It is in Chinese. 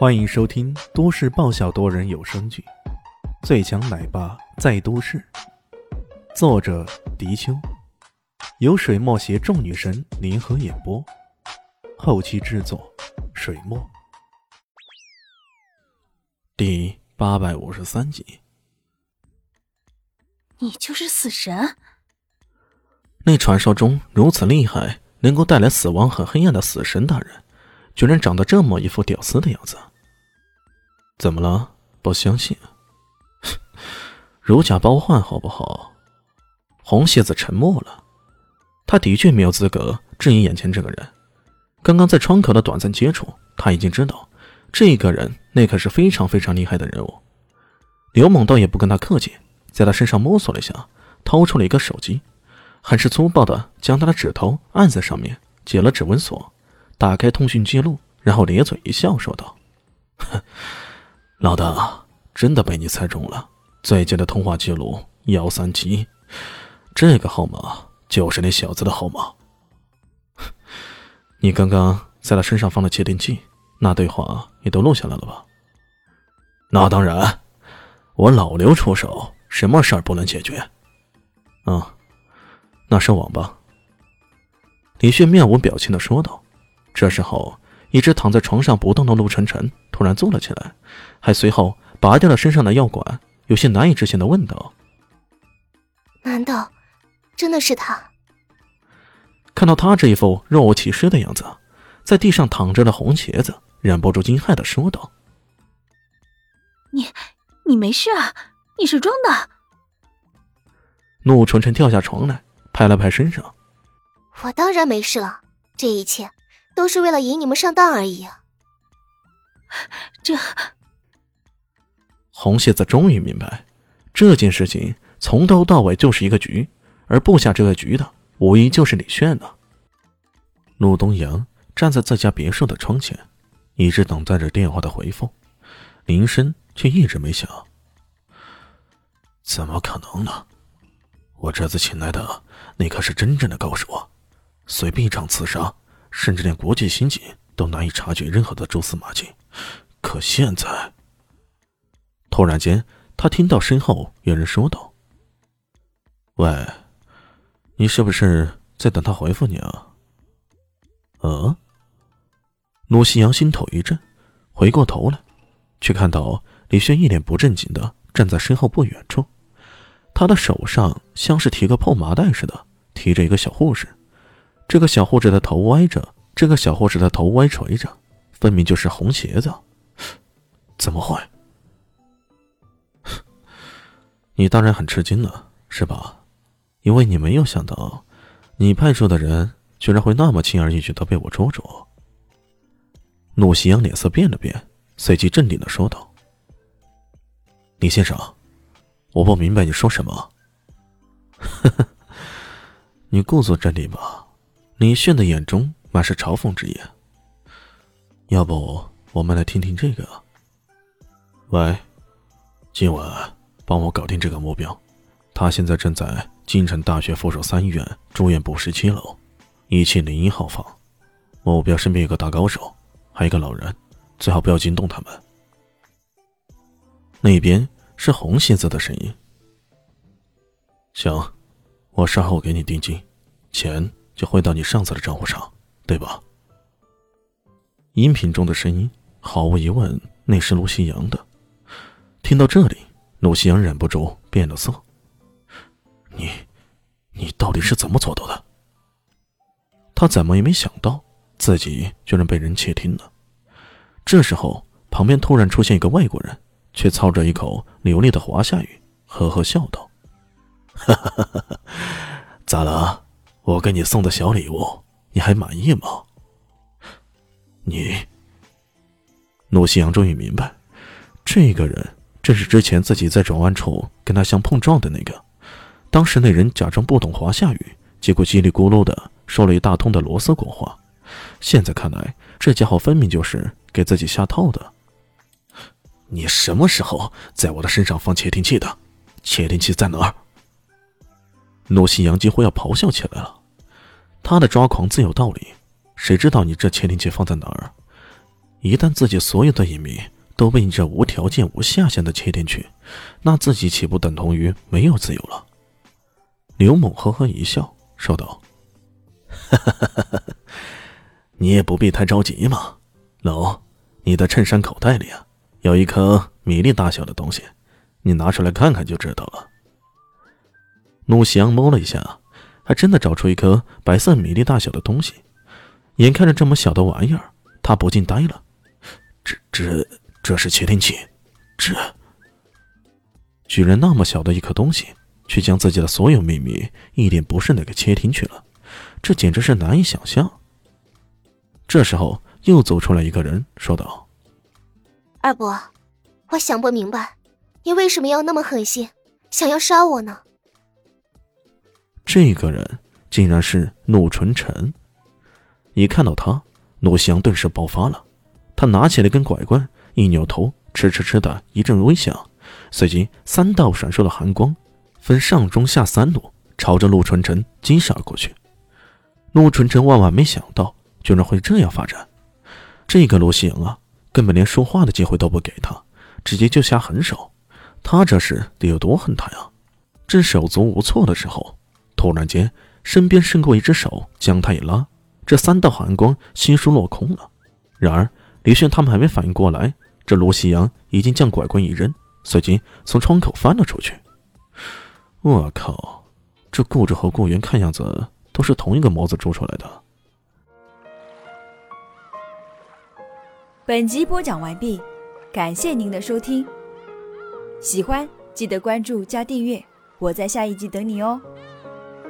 欢迎收听都市爆笑多人有声剧《最强奶爸在都市》，作者：迪秋，由水墨携众女神联合演播，后期制作：水墨。第八百五十三集，你就是死神？那传说中如此厉害，能够带来死亡和黑暗的死神大人，居然长得这么一副屌丝的样子。怎么了？不相信？如假包换，好不好？红蝎子沉默了。他的确没有资格质疑眼前这个人。刚刚在窗口的短暂接触，他已经知道这个人那可是非常非常厉害的人物。刘猛倒也不跟他客气，在他身上摸索了一下，掏出了一个手机，很是粗暴的将他的指头按在上面，解了指纹锁，打开通讯记录，然后咧嘴一笑，说道：“哼。”老大，真的被你猜中了。最近的通话记录幺三七，这个号码就是那小子的号码。你刚刚在他身上放了窃听器，那对话也都录下来了吧？那当然，我老刘出手，什么事儿不能解决？啊，那是网吧。李迅面无表情的说道。这时候。一直躺在床上不动的陆晨晨突然坐了起来，还随后拔掉了身上的药管，有些难以置信的问道：“难道真的是他？”看到他这一副若无其事的样子，在地上躺着的红茄子忍不住惊骇的说道：“你，你没事啊？你是装的？”陆晨晨跳下床来，拍了拍身上：“我当然没事了，这一切。”都是为了引你们上当而已啊！这红蝎子终于明白，这件事情从头到尾就是一个局，而布下这个局的无疑就是李炫了。陆东阳站在自家别墅的窗前，一直等待着电话的回复，铃声却一直没响。怎么可能呢？我这次请来的那可是真正的高手啊！随便一场刺杀。甚至连国际刑警都难以察觉任何的蛛丝马迹，可现在，突然间，他听到身后有人说道：“喂，你是不是在等他回复你啊？”嗯。陆夕阳心头一震，回过头来，却看到李轩一脸不正经的站在身后不远处，他的手上像是提个破麻袋似的，提着一个小护士。这个小护士的头歪着，这个小护士的头歪垂着，分明就是红鞋子。怎么会？你当然很吃惊了，是吧？因为你没有想到，你派出的人居然会那么轻而易举的被我捉住。陆夕阳脸色变了变，随即镇定的说道：“李先生，我不明白你说什么。你故作镇定吧。”李炫的眼中满是嘲讽之意。要不我们来听听这个？喂，今晚帮我搞定这个目标。他现在正在京城大学附属三医院住院部十七楼一七零一号房。目标身边有个大高手，还有一个老人，最好不要惊动他们。那边是红鞋子的声音。行，我稍后给你定金，钱。就汇到你上司的账户上，对吧？音频中的声音毫无疑问，那是陆西阳的。听到这里，陆西阳忍不住变了色。你，你到底是怎么做到的？他怎么也没想到自己居然被人窃听了。这时候，旁边突然出现一个外国人，却操着一口流利的华夏语，呵呵笑道：“哈哈哈哈，咋了？”我给你送的小礼物，你还满意吗？你，陆西阳终于明白，这个人正是之前自己在转弯处跟他相碰撞的那个。当时那人假装不懂华夏语，结果叽里咕噜的说了一大通的罗斯国话。现在看来，这家伙分明就是给自己下套的。你什么时候在我的身上放窃听器的？窃听器在哪儿？陆夕阳几乎要咆哮起来了，他的抓狂自有道理，谁知道你这窃听器放在哪儿？一旦自己所有的隐秘都被你这无条件、无下限的窃听去，那自己岂不等同于没有自由了？刘猛呵呵一笑，说道：“你也不必太着急嘛。喏，你的衬衫口袋里啊，有一颗米粒大小的东西，你拿出来看看就知道了。”陆翔摸了一下，还真的找出一颗白色米粒大小的东西。眼看着这么小的玩意儿，他不禁呆了。这、这、这是窃听器？这居然那么小的一颗东西，却将自己的所有秘密一点不剩的给窃听去了，这简直是难以想象。这时候，又走出来一个人，说道：“二伯，我想不明白，你为什么要那么狠心，想要杀我呢？”这个人竟然是陆纯辰。一看到他，陆翔顿时爆发了。他拿起了根拐棍，一扭头，哧哧哧的一阵微响，随即三道闪烁的寒光，分上中下三路，朝着陆纯辰击杀过去。陆纯晨万万没想到，居然会这样发展。这个陆夕阳啊，根本连说话的机会都不给他，直接就下狠手。他这是得有多恨他呀？正手足无措的时候，突然间身边伸过一只手，将他一拉。这三道寒光悉数落空了。然而李炫他们还没反应过来，这罗夕阳已经将拐棍一扔，随即从窗口翻了出去。我靠！这顾着和顾源看样子都是同一个模子铸出来的。本集播讲完毕，感谢您的收听。喜欢记得关注加订阅，我在下一集等你哦。